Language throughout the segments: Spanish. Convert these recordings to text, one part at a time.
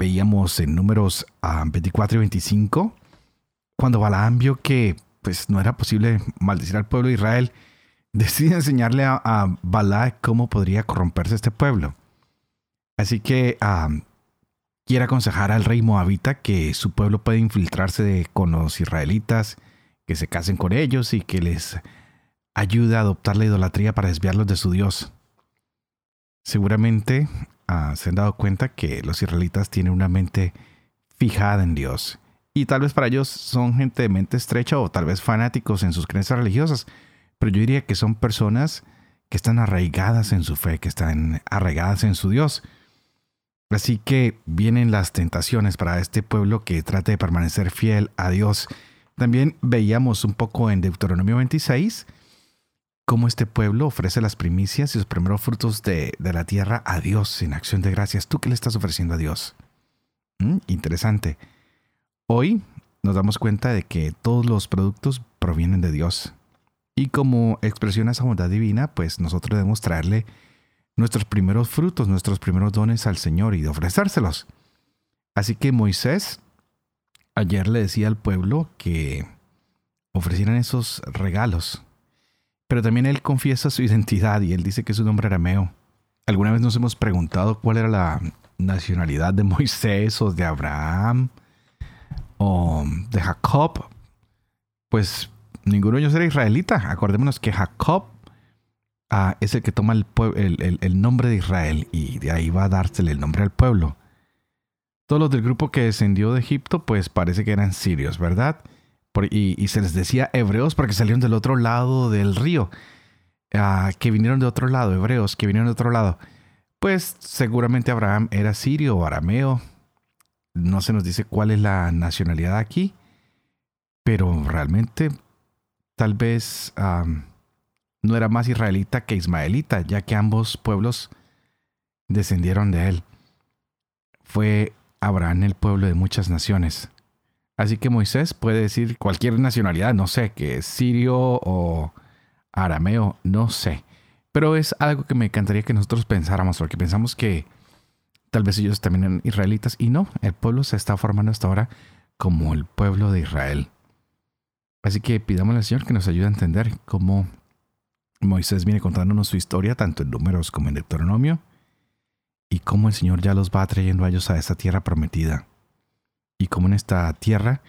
veíamos en números 24 ah, y 25, cuando Balaam vio que pues, no era posible maldecir al pueblo de Israel, decide enseñarle a, a cómo podría corromperse este pueblo. Así que quiere aconsejar al rey moabita que su pueblo puede infiltrarse con los israelitas, que se casen con ellos y que les ayude a adoptar la idolatría para desviarlos de su Dios. Seguramente Ah, se han dado cuenta que los israelitas tienen una mente fijada en Dios. Y tal vez para ellos son gente de mente estrecha o tal vez fanáticos en sus creencias religiosas. Pero yo diría que son personas que están arraigadas en su fe, que están arraigadas en su Dios. Así que vienen las tentaciones para este pueblo que trate de permanecer fiel a Dios. También veíamos un poco en Deuteronomio 26 cómo este pueblo ofrece las primicias y los primeros frutos de, la tierra a Dios en acción de gracias. ¿Tú qué le estás ofreciendo a Dios? ¿Mm? Interesante. Hoy nos damos cuenta de que todos los productos provienen de Dios. Y como expresión a esa bondad divina, pues nosotros debemos traerle nuestros primeros frutos, nuestros primeros dones al Señor y de ofrecérselos. Así que Moisés ayer le decía al pueblo que ofrecieran esos regalos pero también él confiesa su identidad y él dice que su nombre arameo. ¿Alguna vez nos hemos preguntado cuál era la nacionalidad de Moisés o de Abraham o de Jacob? Pues ninguno de ellos era israelita. Acordémonos que Jacob ah, es el que toma el, el, nombre de Israel y de ahí va a dársele el nombre al pueblo. Todos los del grupo que descendió de Egipto, pues parece que eran sirios, ¿verdad? Y, se les decía hebreos porque salieron del otro lado del río, ah, que vinieron de otro lado, hebreos que vinieron de otro lado. Pues seguramente Abraham era sirio o arameo. No se nos dice cuál es la nacionalidad aquí, pero realmente tal vez no era más israelita que ismaelita, ya que ambos pueblos descendieron de él. Fue Abraham el pueblo de muchas naciones. Así que Moisés puede decir cualquier nacionalidad, no sé, que es sirio o arameo, no sé. Pero es algo que me encantaría que nosotros pensáramos, porque pensamos que tal vez ellos también eran israelitas, y no, el pueblo se está formando hasta ahora como el pueblo de Israel. Así que pidamos al Señor que nos ayude a entender cómo Moisés viene contándonos su historia, tanto en números como en Deuteronomio, y cómo el Señor ya los va trayendo a ellos a esa tierra prometida y como en esta tierra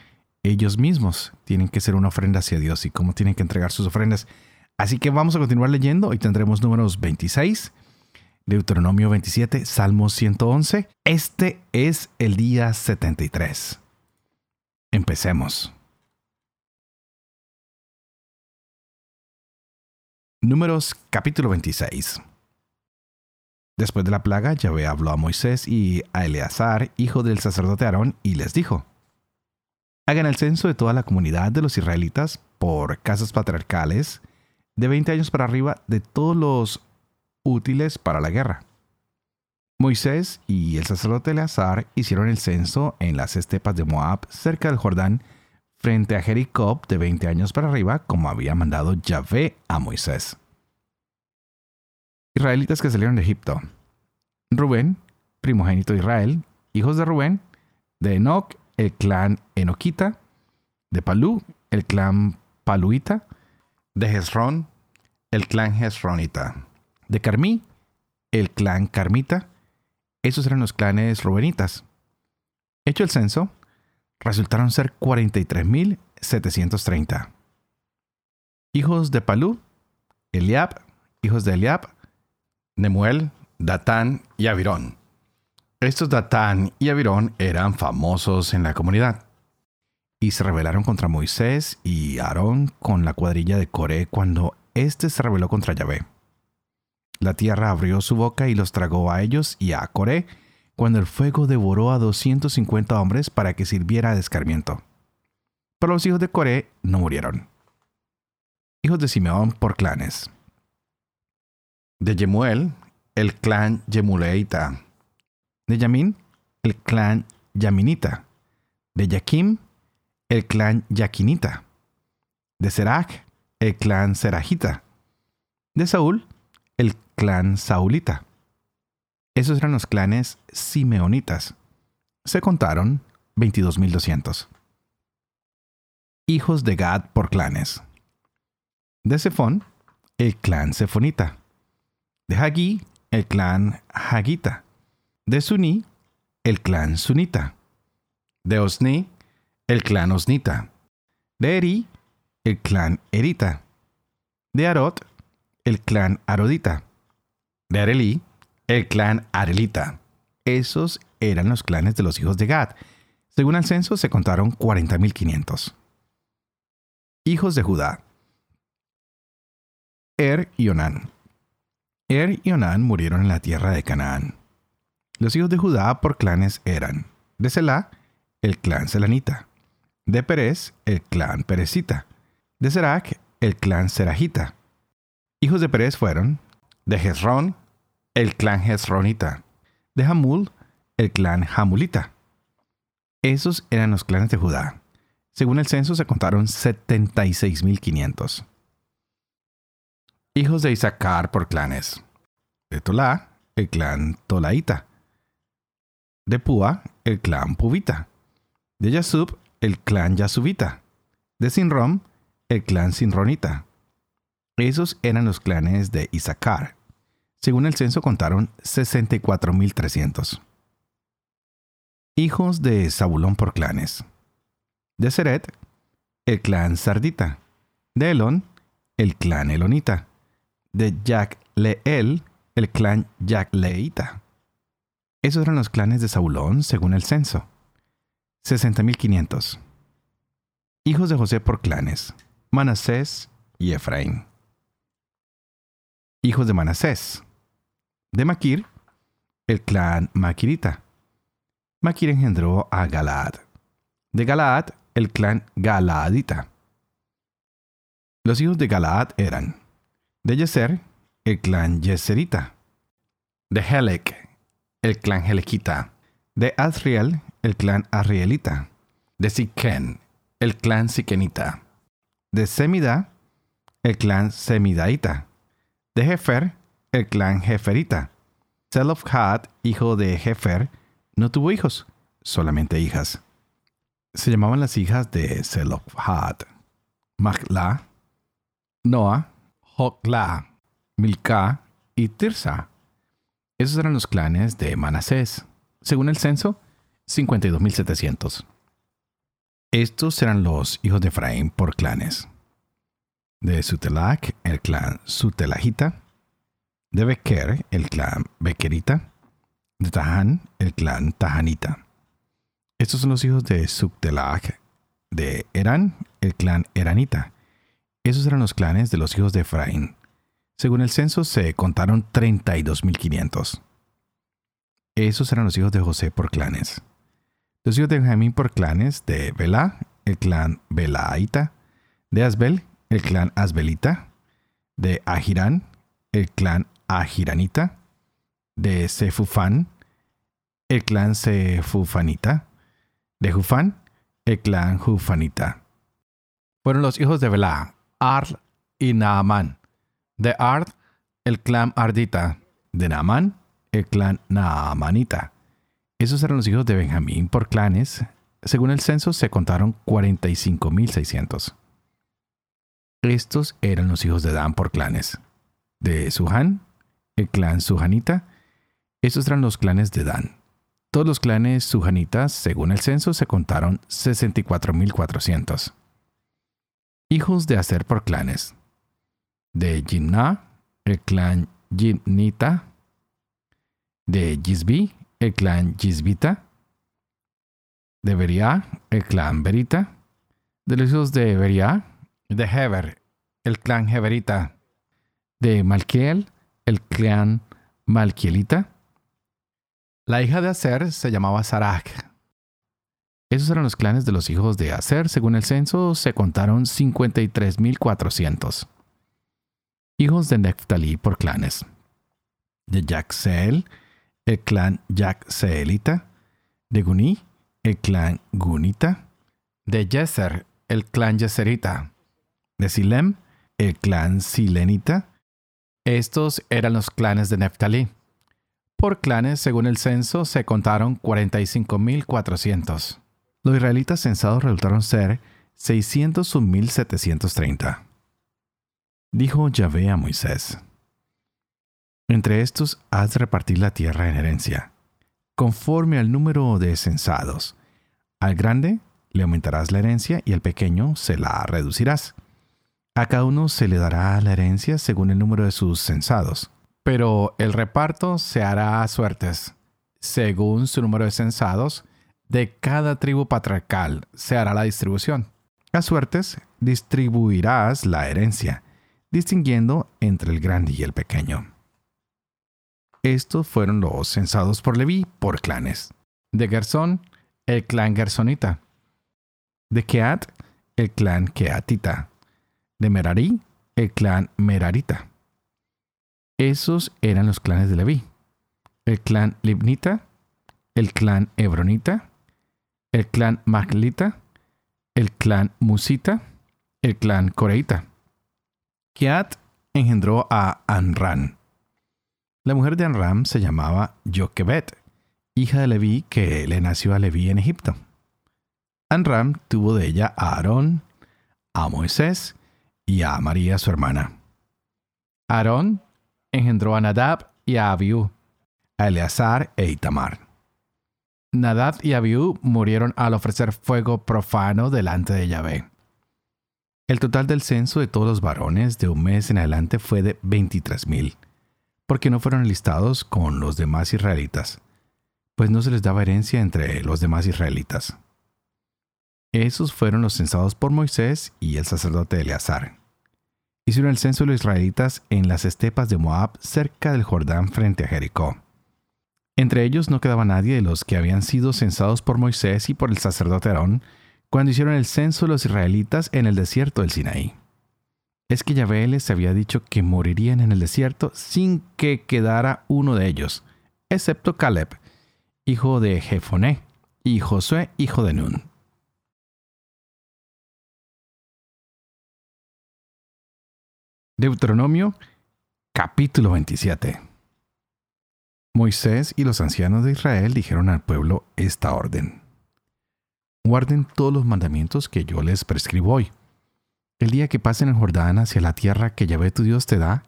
ellos mismos tienen que ser una ofrenda hacia Dios y cómo tienen que entregar sus ofrendas. Así que vamos a continuar leyendo y tendremos números 26, Deuteronomio 27, Salmos 111. Este es el día 73. Empecemos. Números capítulo 26. Después de la plaga, Yahvé habló a Moisés y a Eleazar, hijo del sacerdote Aarón, y les dijo, Hagan el censo de toda la comunidad de los israelitas por casas patriarcales de 20 años para arriba de todos los útiles para la guerra. Moisés y el sacerdote Eleazar hicieron el censo en las estepas de Moab, cerca del Jordán, frente a Jericó de 20 años para arriba, como había mandado Yahvé a Moisés. Israelitas que salieron de Egipto. Rubén, primogénito de Israel, hijos de Rubén, de Enoch, el clan Enoquita, de Palú, el clan Paluita, de Hezrón, el clan Hezronita, de Carmí, el clan Carmita. Esos eran los clanes rubenitas. Hecho el censo, resultaron ser 43.730. Hijos de Palú, Eliab, hijos de Eliab, Nemuel, Datán y Avirón. Estos Datán y Avirón eran famosos en la comunidad y se rebelaron contra Moisés y Aarón con la cuadrilla de Coré cuando éste se rebeló contra Yahvé. La tierra abrió su boca y los tragó a ellos y a Coré cuando el fuego devoró a 250 hombres para que sirviera de escarmiento. Pero los hijos de Coré no murieron. Hijos de Simeón por clanes. De Yemuel, el clan Yemuleita. De Yamin, el clan Yaminita. De Yaquim, el clan Yaquinita. De Serach, el clan Serajita. De Saúl, el clan Saulita. Esos eran los clanes simeonitas. Se contaron 22.200. Hijos de Gad por clanes. De Sefón, el clan Sefonita. De Hagí, el clan Hagita. De Suní, el clan Sunita. De Osni, el clan Osnita. De Eri, el clan Erita. De Arot, el clan Arodita. De Arelí, el clan Arelita. Esos eran los clanes de los hijos de Gad. Según el censo se contaron 40.500. Hijos de Judá. Er y Onán. Er y Onán murieron en la tierra de Canaán. Los hijos de Judá por clanes eran de Selá, el clan Selanita, de Perez, el clan Perezita, de Serac, el clan Serajita. Hijos de Perez fueron de Jezrón, el clan Jezronita, de Hamul, el clan Hamulita. Esos eran los clanes de Judá. Según el censo se contaron 76.500. Hijos de Isaacar por clanes. De Tolá, el clan Tolaita. De Púa, el clan Puvita. De Yasub, el clan Yasubita. De Sinrom, el clan Sinronita. Esos eran los clanes de Isaacar. Según el censo contaron 64.300. Hijos de Zabulón por clanes. De Seret, el clan Sardita. De Elón, el clan Elonita. De Jack Leel, el clan Leita. Esos eran los clanes de Zabulón según el censo. 60.500. Hijos de José por clanes. Manasés y Efraín. Hijos de Manasés de Maquir, el clan Maquirita. Maquir engendró a Galaad. De Galaad, el clan Galaadita. Los hijos de Galaad eran de Yeser, el clan Yeserita. De Helek, el clan Helequita. De Azriel, el clan Arrielita. De Siquén, el clan Siquenita. De Semida, el clan Semidaita. De Jefer, el clan Jeferita. Zelofhad, hijo de Jefer, no tuvo hijos, solamente hijas. Se llamaban las hijas de Zelofhad, Magla, Noah, Hokla, Milka y Tirsa. Esos eran los clanes de Manasés. Según el censo, 52.700. Estos eran los hijos de Efraín por clanes. De Sutelach, el clan Sutelahita de Beker, el clan Bekerita, de Tahan, el clan Tahanita. Estos son los hijos de Subtelach, de Eran, el clan Eranita. Esos eran los clanes de los hijos de Efraín. Según el censo se contaron 32.500. Esos eran los hijos de José por clanes. Los hijos de Benjamín por clanes de Belá, el clan Belaita, de Asbel, el clan Asbelita, de Ahirán, el clan a Giranita, de Sefufán, el clan Sefufanita, de Jufán, el clan Jufanita. Fueron los hijos de Belá, Ard y Naamán. De Ard, el clan Ardita. De Naamán, el clan Naamanita. Esos eran los hijos de Benjamín por clanes. Según el censo se contaron 45.600. Estos eran los hijos de Dan por clanes. De Suhan, el clan Sujanita. Estos eran los clanes de Dan. Todos los clanes sujanitas, según el censo, se contaron 64.400. Hijos de Aser por clanes. De Jimna, el clan Jimnita. De Yisbi, el clan Yisbita. De Beria, el clan Berita. De los hijos de Beria, de Heber, el clan Heberita. De Malkiel, el clan Malquielita, La hija de Aser se llamaba Sarak. Esos eran los clanes de los hijos de Aser. Según el censo, se contaron 53.400. Hijos de Neftalí por clanes. De Jaxel, el clan Jaxelita. De Guní, el clan Gunita. De Yeser, el clan Yeserita. De Silem, el clan Silenita. Estos eran los clanes de Neftalí. Por clanes, según el censo, se contaron 45.400. Los israelitas censados resultaron ser 601.730. Dijo Yahvé a Moisés, Entre estos de repartir la tierra en herencia, conforme al número de censados. Al grande le aumentarás la herencia y al pequeño se la reducirás. A cada uno se le dará la herencia según el número de sus censados. Pero el reparto se hará a suertes, según su número de censados, de cada tribu patriarcal se hará la distribución. A suertes distribuirás la herencia, distinguiendo entre el grande y el pequeño. Estos fueron los censados por Leví por clanes. De Gersón, el clan Gersonita. De Keat, el clan Keatita. De Merari, el clan Merarita. Esos eran los clanes de Leví. El clan Libnita, el clan Hebronita, el clan Maglita, el clan Musita, el clan Coreita. Kiat engendró a Anran. La mujer de Anram se llamaba Joquebet, hija de Leví que le nació a Leví en Egipto. Anram tuvo de ella a Aarón, a Moisés y a María su hermana. Aarón engendró a Nadab y a Abiú, a Eleazar e Itamar. Nadab y Abiú murieron al ofrecer fuego profano delante de Yahvé. El total del censo de todos los varones de un mes en adelante fue de 23.000, porque no fueron listados con los demás israelitas, pues no se les daba herencia entre los demás israelitas. Esos fueron los censados por Moisés y el sacerdote Eleazar. Hicieron el censo de los israelitas en las estepas de Moab cerca del Jordán frente a Jericó. Entre ellos no quedaba nadie de los que habían sido censados por Moisés y por el sacerdote Aarón cuando hicieron el censo de los israelitas en el desierto del Sinaí. Es que Yahvé les había dicho que morirían en el desierto sin que quedara uno de ellos, excepto Caleb, hijo de Jefoné, y Josué, hijo de Nun. Deuteronomio capítulo 27 Moisés y los ancianos de Israel dijeron al pueblo esta orden. Guarden todos los mandamientos que yo les prescribo hoy. El día que pasen el Jordán hacia la tierra que Yahvé tu Dios te da,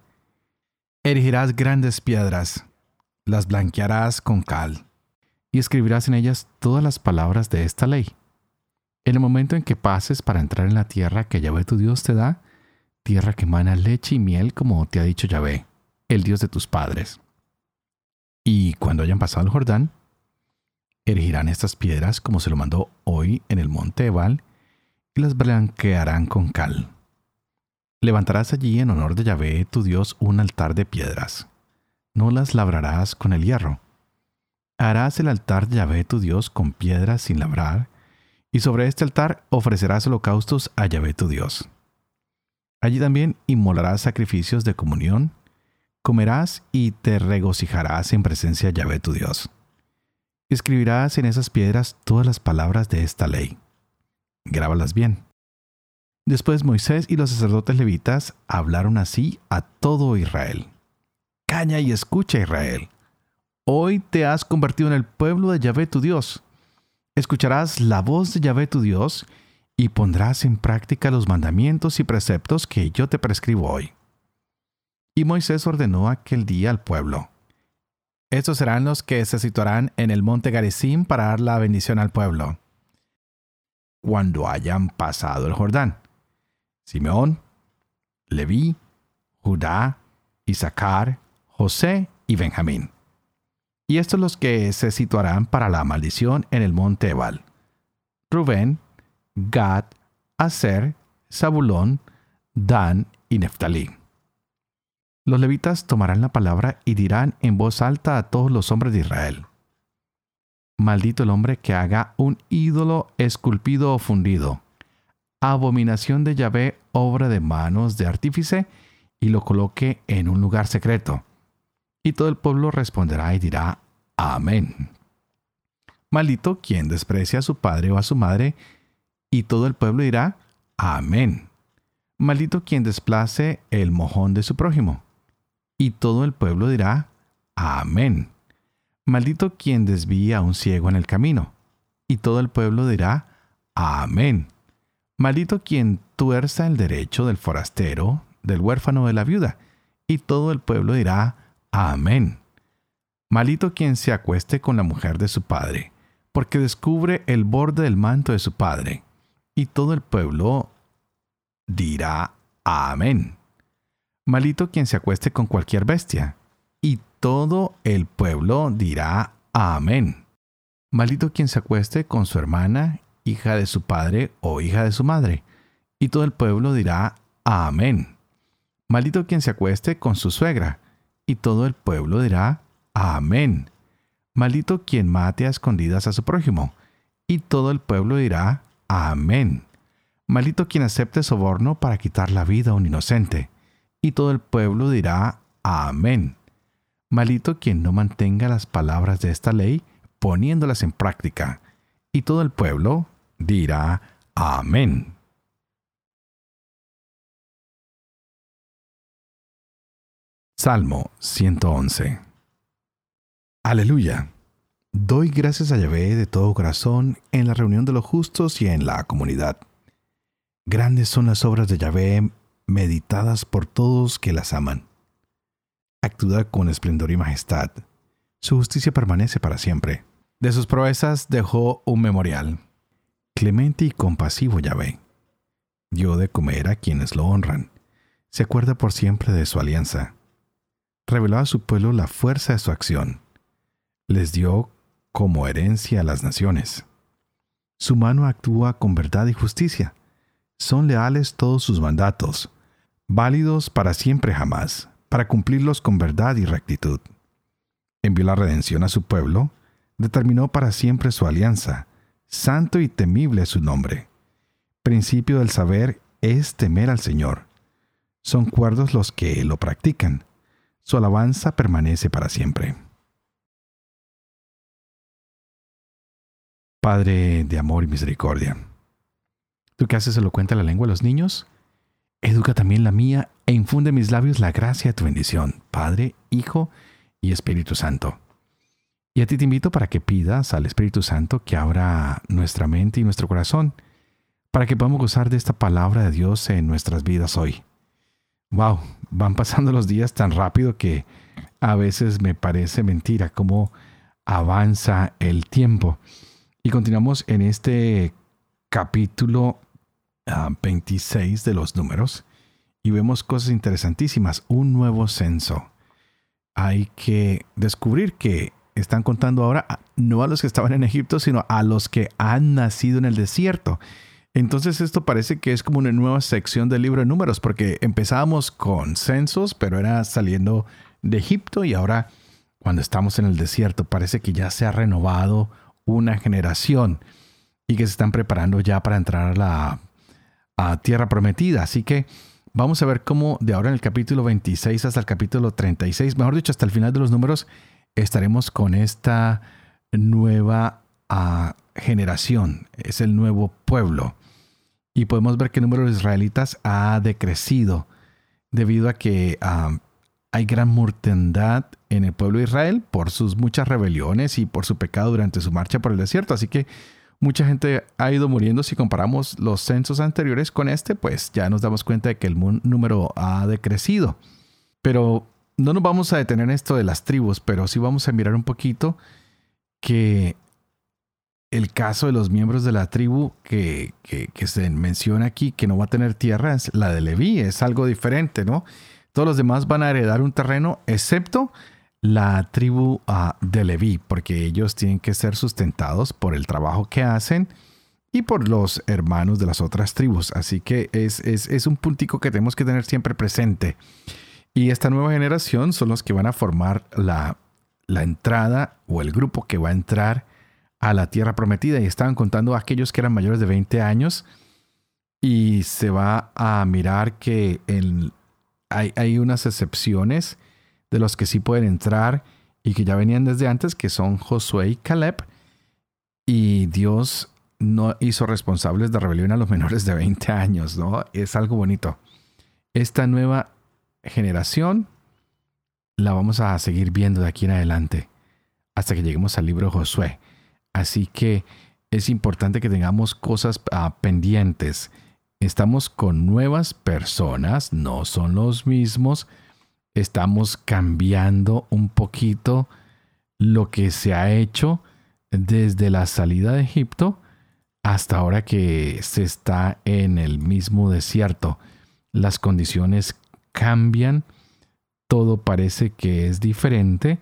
erigirás grandes piedras, las blanquearás con cal, y escribirás en ellas todas las palabras de esta ley. En el momento en que pases para entrar en la tierra que Yahvé tu Dios te da, tierra que emana leche y miel como te ha dicho Yahvé, el Dios de tus padres. Y cuando hayan pasado el Jordán, erigirán estas piedras como se lo mandó hoy en el monte Ebal y las blanquearán con cal. Levantarás allí en honor de Yahvé tu Dios un altar de piedras. No las labrarás con el hierro. Harás el altar de Yahvé tu Dios con piedras sin labrar, y sobre este altar ofrecerás holocaustos a Yahvé tu Dios. Allí también inmolarás sacrificios de comunión comerás y te regocijarás en presencia de Yahvé tu Dios. Escribirás en esas piedras todas las palabras de esta ley. Grábalas bien. Después Moisés y los sacerdotes levitas hablaron así a todo Israel. Caña y escucha Israel. Hoy te has convertido en el pueblo de Yahvé tu Dios. Escucharás la voz de Yahvé tu Dios y pondrás en práctica los mandamientos y preceptos que yo te prescribo hoy. Y Moisés ordenó aquel día al pueblo. Estos serán los que se situarán en el monte Garizim para dar la bendición al pueblo. Cuando hayan pasado el Jordán. Simeón, Leví, Judá, Isaacar, José y Benjamín. Y estos los que se situarán para la maldición en el monte Ebal. Rubén, Gad, Aser, Zabulón, Dan y Neftalí. Los levitas tomarán la palabra y dirán en voz alta a todos los hombres de Israel. Maldito el hombre que haga un ídolo esculpido o fundido. Abominación de Yahvé, obra de manos de artífice, y lo coloque en un lugar secreto. Y todo el pueblo responderá y dirá, Amén. Maldito quien desprecia a su padre o a su madre, y todo el pueblo dirá, Amén. Maldito quien desplace el mojón de su prójimo, y todo el pueblo dirá, Amén. Maldito quien desvía a un ciego en el camino, y todo el pueblo dirá, Amén. Maldito quien tuerza el derecho del forastero, del huérfano de la viuda, y todo el pueblo dirá, Amén. Maldito quien se acueste con la mujer de su padre, porque descubre el borde del manto de su padre, y todo el pueblo dirá, Amén. Maldito quien se acueste con cualquier bestia, y todo el pueblo dirá Amén. Maldito quien se acueste con su hermana, hija de su padre o hija de su madre, y todo el pueblo dirá Amén. Maldito quien se acueste con su suegra, y todo el pueblo dirá Amén. Maldito quien mate a escondidas a su prójimo, y todo el pueblo dirá Amén. Maldito quien acepte soborno para quitar la vida a un inocente, y todo el pueblo dirá Amén. Malito quien no mantenga las palabras de esta ley poniéndolas en práctica. Y todo el pueblo dirá Amén. Salmo 111 Aleluya. Doy gracias a Yahvé de todo corazón en la reunión de los justos y en la comunidad. Grandes son las obras de Yahvé meditadas por todos que las aman actúa con esplendor y majestad. Su justicia permanece para siempre. De sus proezas dejó un memorial. Clemente y compasivo Yahvé. Dio de comer a quienes lo honran. Se acuerda por siempre de su alianza. Reveló a su pueblo la fuerza de su acción. Les dio como herencia a las naciones. Su mano actúa con verdad y justicia. Son leales todos sus mandatos, válidos para siempre jamás para cumplirlos con verdad y rectitud. Envió la redención a su pueblo, determinó para siempre su alianza, santo y temible es su nombre. Principio del saber es temer al Señor. Son cuerdos los que lo practican. Su alabanza permanece para siempre. Padre de amor y misericordia, tú que haces elocuente la lengua de los niños, Educa también la mía e infunde en mis labios la gracia de tu bendición, Padre, Hijo y Espíritu Santo. Y a ti te invito para que pidas al Espíritu Santo que abra nuestra mente y nuestro corazón, para que podamos gozar de esta palabra de Dios en nuestras vidas hoy. Wow, van pasando los días tan rápido que a veces me parece mentira cómo avanza el tiempo. Y continuamos en este capítulo 26 de los números y vemos cosas interesantísimas. Un nuevo censo. Hay que descubrir que están contando ahora no a los que estaban en Egipto, sino a los que han nacido en el desierto. Entonces esto parece que es como una nueva sección del libro de números, porque empezábamos con censos, pero era saliendo de Egipto y ahora cuando estamos en el desierto parece que ya se ha renovado una generación y que se están preparando ya para entrar a la a tierra prometida. Así que vamos a ver cómo de ahora en el capítulo 26 hasta el capítulo 36, mejor dicho, hasta el final de los números, estaremos con esta nueva ah, generación. Es el nuevo pueblo. Y podemos ver que el número de israelitas ha decrecido debido a que ah, hay gran mortandad en el pueblo de Israel por sus muchas rebeliones y por su pecado durante su marcha por el desierto. Así que mucha gente ha ido muriendo. Si comparamos los censos anteriores con este, pues ya nos damos cuenta de que el número ha decrecido. Pero no nos vamos a detener en esto de las tribus, pero sí vamos a mirar un poquito que el caso de los miembros de la tribu que, se menciona aquí, que no va a tener tierra, es la de Leví, es algo diferente, ¿no? Todos los demás van a heredar un terreno, excepto la tribu ah, de Leví, porque ellos tienen que ser sustentados por el trabajo que hacen y por los hermanos de las otras tribus. Así que es, es, un puntico que tenemos que tener siempre presente. Y esta nueva generación son los que van a formar la, la entrada o el grupo que va a entrar a la tierra prometida y estaban contando a aquellos que eran mayores de 20 años y se va a mirar que hay, hay unas excepciones de los que sí pueden entrar y que ya venían desde antes, que son Josué y Caleb. Y Dios no hizo responsables de rebelión a los menores de 20 años, ¿no? Es algo bonito. Esta nueva generación la vamos a seguir viendo de aquí en adelante hasta que lleguemos al libro de Josué. Así que es importante que tengamos cosas ah, pendientes. Estamos con nuevas personas, no son los mismos. Estamos cambiando un poquito lo que se ha hecho desde la salida de Egipto hasta ahora que se está en el mismo desierto. Las condiciones cambian, todo parece que es diferente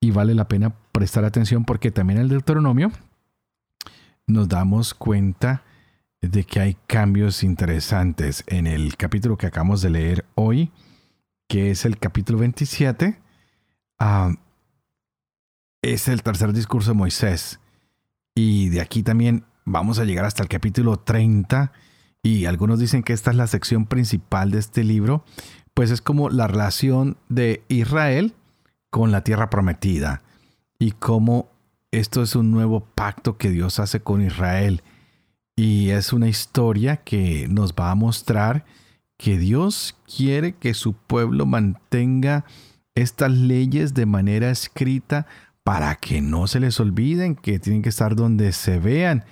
y vale la pena prestar atención porque también el Deuteronomio nos damos cuenta de que hay cambios interesantes en el capítulo que acabamos de leer hoy, que es el capítulo 27. Ah, es el tercer discurso de Moisés. Y de aquí también vamos a llegar hasta el capítulo 30. Y algunos dicen que esta es la sección principal de este libro. Pues es como la relación de Israel con la tierra prometida. Y cómo esto es un nuevo pacto que Dios hace con Israel. Y es una historia que nos va a mostrar que Dios quiere que su pueblo mantenga estas leyes de manera escrita para que no se les olviden, que tienen que estar donde se vean.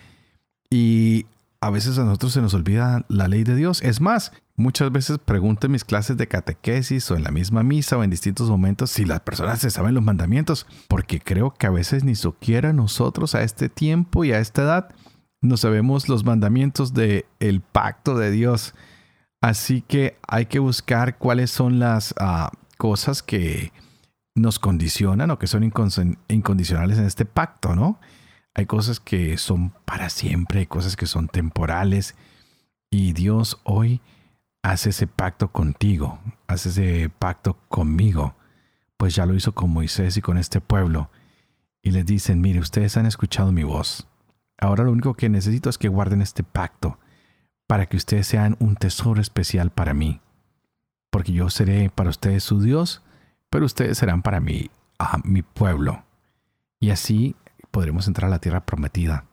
Y a veces a nosotros se nos olvida la ley de Dios. Es más, muchas veces pregunto en mis clases de catequesis o en la misma misa o en distintos momentos si las personas se saben los mandamientos, porque creo que a veces ni siquiera nosotros a este tiempo y a esta edad no sabemos los mandamientos del el pacto de Dios. Así que hay que buscar cuáles son las ah, cosas que nos condicionan o que son incondicionales en este pacto, ¿no? Hay cosas que son para siempre, hay cosas que son temporales. Y Dios hoy hace ese pacto contigo, hace ese pacto conmigo. Pues ya lo hizo con Moisés y con este pueblo. Y les dicen, mire, ustedes han escuchado mi voz. Ahora lo único que necesito es que guarden este pacto para que ustedes sean un tesoro especial para mí. Porque yo seré para ustedes su Dios, pero ustedes serán para mí a mi pueblo. Y así podremos entrar a la tierra prometida.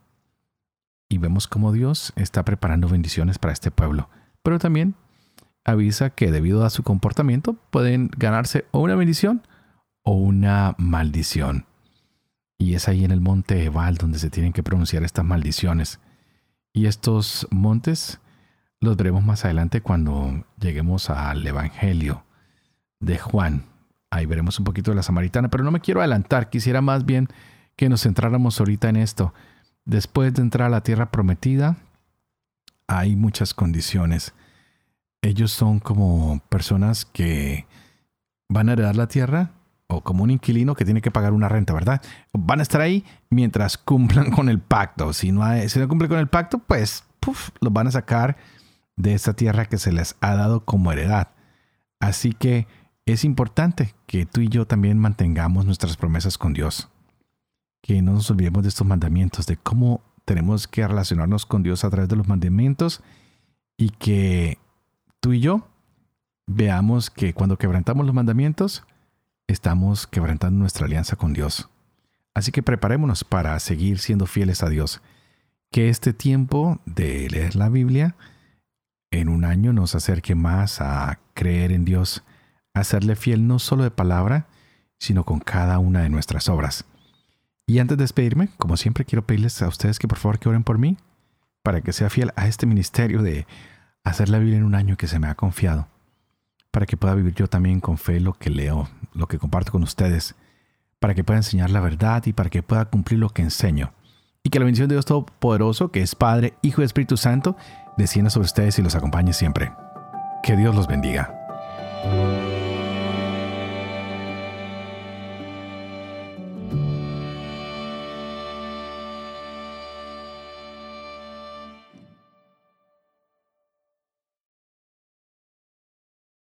Y vemos cómo Dios está preparando bendiciones para este pueblo. Pero también avisa que debido a su comportamiento pueden ganarse o una bendición o una maldición. Y es ahí en el monte Ebal donde se tienen que pronunciar estas maldiciones. Y estos montes los veremos más adelante cuando lleguemos al Evangelio de Juan. Ahí veremos un poquito de la samaritana, pero no me quiero adelantar, quisiera más bien que nos centráramos ahorita en esto. Después de entrar a la tierra prometida, hay muchas condiciones. Ellos son como personas que van a heredar la tierra o como un inquilino que tiene que pagar una renta, ¿verdad? Van a estar ahí mientras cumplan con el pacto. Si no, si no cumple con el pacto, pues los van a sacar de esta tierra que se les ha dado como heredad. Así que es importante que tú y yo también mantengamos nuestras promesas con Dios. Que no nos olvidemos de estos mandamientos, de cómo tenemos que relacionarnos con Dios a través de los mandamientos y que tú y yo veamos que cuando quebrantamos los mandamientos, estamos quebrantando nuestra alianza con Dios. Así que preparémonos para seguir siendo fieles a Dios. Que este tiempo de leer la Biblia en un año nos acerque más a creer en Dios, a serle fiel no solo de palabra, sino con cada una de nuestras obras. Y antes de despedirme, como siempre, quiero pedirles a ustedes que por favor que oren por mí, para que sea fiel a este ministerio de hacer la en un año que se me ha confiado para que pueda vivir yo también con fe lo que leo, lo que comparto con ustedes, para que pueda enseñar la verdad y para que pueda cumplir lo que enseño. Y que la bendición de Dios Todopoderoso, que es Padre, Hijo y Espíritu Santo, descienda sobre ustedes y los acompañe siempre. Que Dios los bendiga.